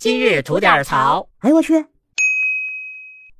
今日吐点槽。哎呦我去！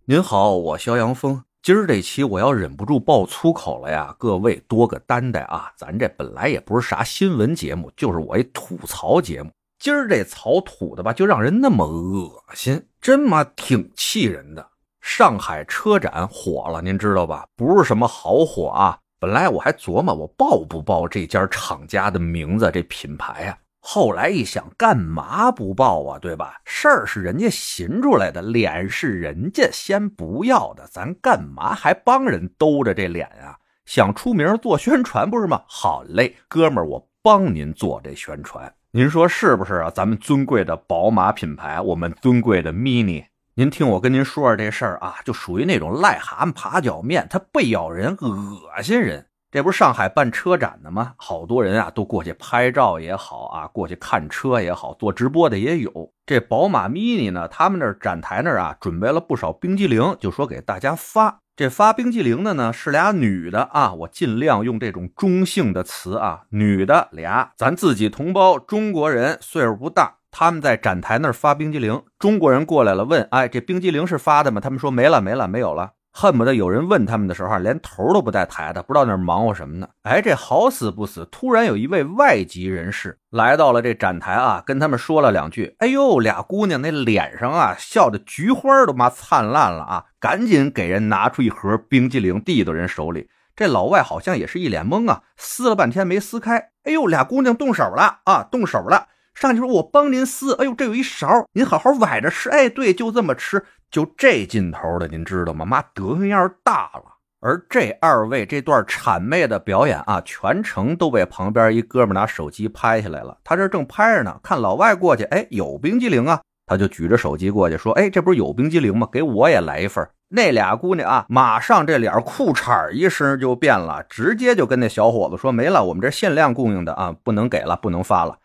您好，我肖阳峰。今儿这期我要忍不住爆粗口了呀，各位多个担待啊！咱这本来也不是啥新闻节目，就是我一吐槽节目。今儿这槽吐的吧，就让人那么恶心，真妈挺气人的。上海车展火了，您知道吧？不是什么好火啊。本来我还琢磨我报不报这家厂家的名字，这品牌啊。后来一想，干嘛不报啊？对吧？事儿是人家寻出来的，脸是人家先不要的，咱干嘛还帮人兜着这脸啊？想出名做宣传不是吗？好嘞，哥们儿，我帮您做这宣传，您说是不是啊？咱们尊贵的宝马品牌，我们尊贵的 Mini，您听我跟您说说这事儿啊，就属于那种癞蛤蟆爬脚面，它不咬人，恶心人。这不是上海办车展的吗？好多人啊，都过去拍照也好啊，过去看车也好，做直播的也有。这宝马 Mini 呢，他们那儿展台那儿啊，准备了不少冰激凌，就说给大家发。这发冰激凌的呢，是俩女的啊，我尽量用这种中性的词啊，女的俩，咱自己同胞中国人，岁数不大，他们在展台那儿发冰激凌。中国人过来了，问，哎，这冰激凌是发的吗？他们说没了，没了，没有了。恨不得有人问他们的时候，连头都不带抬的，不知道那忙活什么呢。哎，这好死不死，突然有一位外籍人士来到了这展台啊，跟他们说了两句。哎呦，俩姑娘那脸上啊，笑的菊花都妈灿烂了啊！赶紧给人拿出一盒冰激凌递到人手里。这老外好像也是一脸懵啊，撕了半天没撕开。哎呦，俩姑娘动手了啊，动手了。上去说：“我帮您撕。”哎呦，这有一勺，您好好崴着吃。哎，对，就这么吃，就这劲头的，您知道吗？妈，德行样大了。而这二位这段谄媚的表演啊，全程都被旁边一哥们拿手机拍下来了。他这正拍着呢，看老外过去，哎，有冰激凌啊，他就举着手机过去说：“哎，这不是有冰激凌吗？给我也来一份。”那俩姑娘啊，马上这脸裤衩一声就变了，直接就跟那小伙子说：“没了，我们这限量供应的啊，不能给了，不能发了。”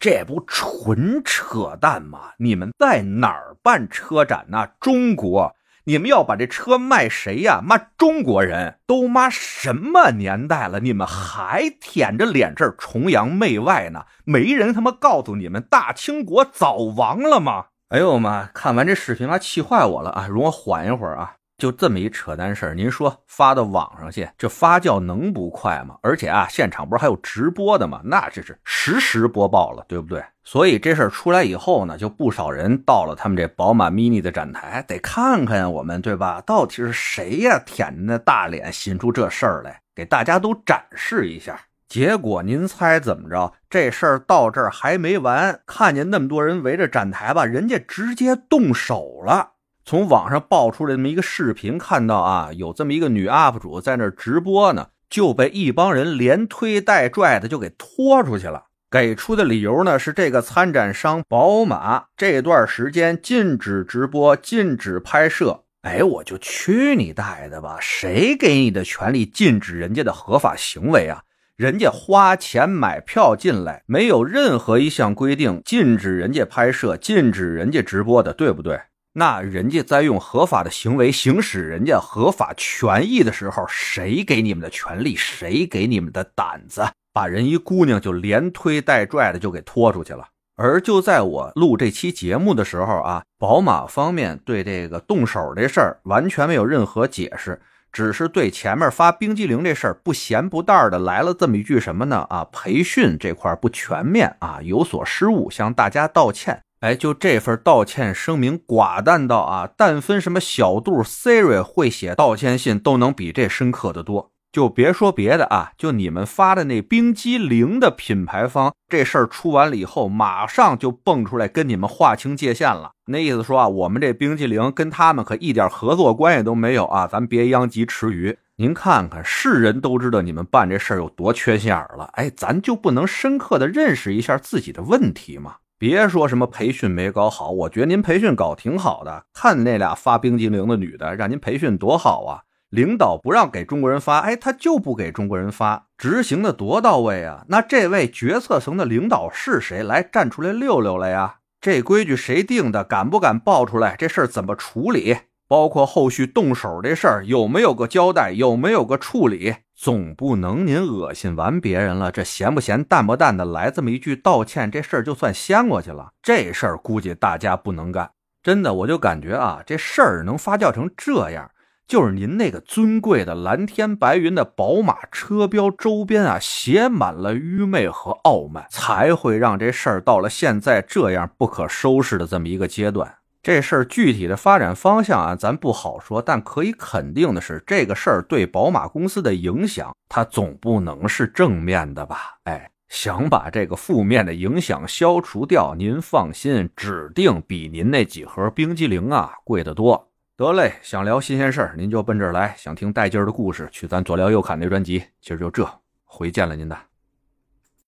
这不纯扯淡吗？你们在哪儿办车展呢？中国，你们要把这车卖谁呀？妈，中国人都妈什么年代了？你们还舔着脸这儿崇洋媚外呢？没人他妈告诉你们，大清国早亡了吗？哎呦妈！看完这视频，妈气坏我了啊！容我缓一会儿啊。就这么一扯淡事儿，您说发到网上去，这发酵能不快吗？而且啊，现场不是还有直播的吗？那这是实时播报了，对不对？所以这事儿出来以后呢，就不少人到了他们这宝马 Mini 的展台，得看看我们，对吧？到底是谁呀，舔着那大脸，寻出这事儿来，给大家都展示一下。结果您猜怎么着？这事儿到这儿还没完，看见那么多人围着展台吧，人家直接动手了。从网上爆出来这么一个视频，看到啊，有这么一个女 UP 主在那直播呢，就被一帮人连推带拽的就给拖出去了。给出的理由呢是这个参展商宝马这段时间禁止直播、禁止拍摄。哎，我就去你大爷的吧！谁给你的权利禁止人家的合法行为啊？人家花钱买票进来，没有任何一项规定禁止人家拍摄、禁止人家直播的，对不对？那人家在用合法的行为行使人家合法权益的时候，谁给你们的权利？谁给你们的胆子？把人一姑娘就连推带拽的就给拖出去了。而就在我录这期节目的时候啊，宝马方面对这个动手这事儿完全没有任何解释，只是对前面发冰激凌这事儿不咸不淡的来了这么一句什么呢？啊，培训这块不全面啊，有所失误，向大家道歉。哎，就这份道歉声明寡淡到啊，但分什么小度 Siri 会写道歉信都能比这深刻的多。就别说别的啊，就你们发的那冰激凌的品牌方，这事儿出完了以后，马上就蹦出来跟你们划清界限了。那意思说啊，我们这冰激凌跟他们可一点合作关系都没有啊，咱别殃及池鱼。您看看，是人都知道你们办这事儿有多缺心眼了。哎，咱就不能深刻的认识一下自己的问题吗？别说什么培训没搞好，我觉得您培训搞挺好的。看那俩发冰激凌的女的，让您培训多好啊！领导不让给中国人发，哎，他就不给中国人发，执行的多到位啊！那这位决策层的领导是谁？来站出来溜溜了呀！这规矩谁定的？敢不敢报出来？这事儿怎么处理？包括后续动手这事儿有没有个交代，有没有个处理，总不能您恶心完别人了，这咸不咸淡不淡的来这么一句道歉，这事儿就算掀过去了。这事儿估计大家不能干。真的，我就感觉啊，这事儿能发酵成这样，就是您那个尊贵的蓝天白云的宝马车标周边啊，写满了愚昧和傲慢，才会让这事儿到了现在这样不可收拾的这么一个阶段。这事儿具体的发展方向啊，咱不好说，但可以肯定的是，这个事儿对宝马公司的影响，它总不能是正面的吧？哎，想把这个负面的影响消除掉，您放心，指定比您那几盒冰激凌啊贵得多。得嘞，想聊新鲜事儿，您就奔这儿来；想听带劲儿的故事，去咱左聊右侃那专辑。今儿就这，回见了您的。